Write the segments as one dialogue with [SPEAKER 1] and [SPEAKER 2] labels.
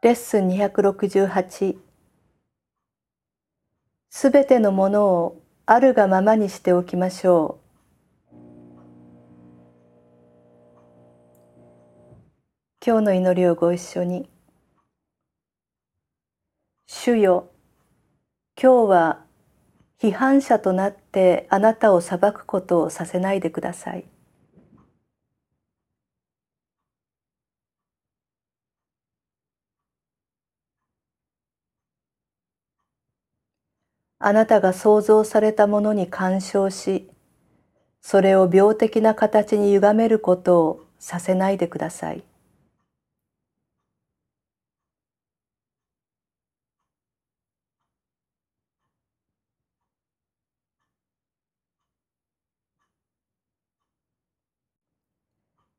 [SPEAKER 1] レッスン268すべてのものをあるがままにしておきましょう。今日の祈りをご一緒に。主よ今日は批判者となってあなたを裁くことをさせないでください。あなたが創造されたものに干渉し、それを病的な形に歪めることをさせないでください。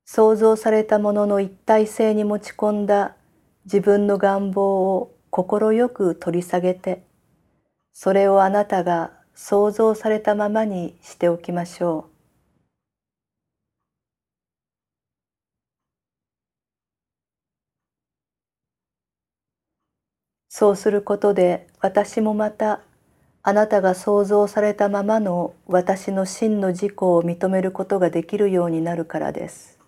[SPEAKER 1] 創造されたものの一体性に持ち込んだ自分の願望を快く取り下げてそれをあなたが想像されたままにしておきましょう。そうすることで私もまたあなたが想像されたままの私の真の自己を認めることができるようになるからです。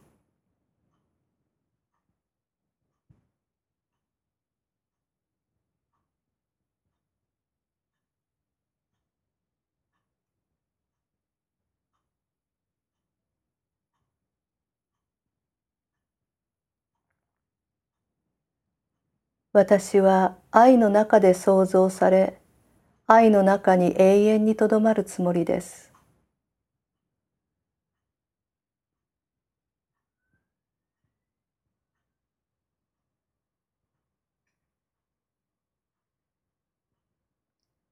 [SPEAKER 1] 私は愛の中で創造され愛の中に永遠にとどまるつもりです。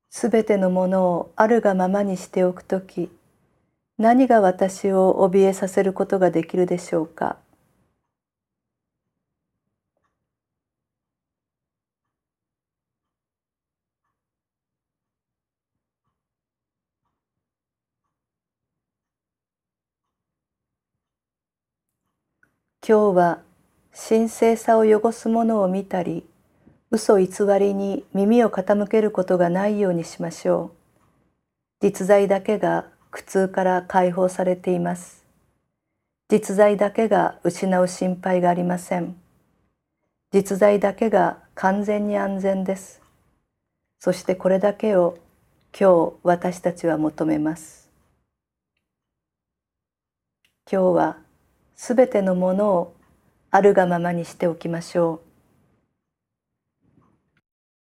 [SPEAKER 1] すべてのものをあるがままにしておくとき何が私を怯えさせることができるでしょうか？今日は神聖さを汚すものを見たり嘘偽りに耳を傾けることがないようにしましょう。実在だけが苦痛から解放されています。実在だけが失う心配がありません。実在だけが完全に安全です。そしてこれだけを今日私たちは求めます。今日はすべてのものをあるがままにしておきましょう。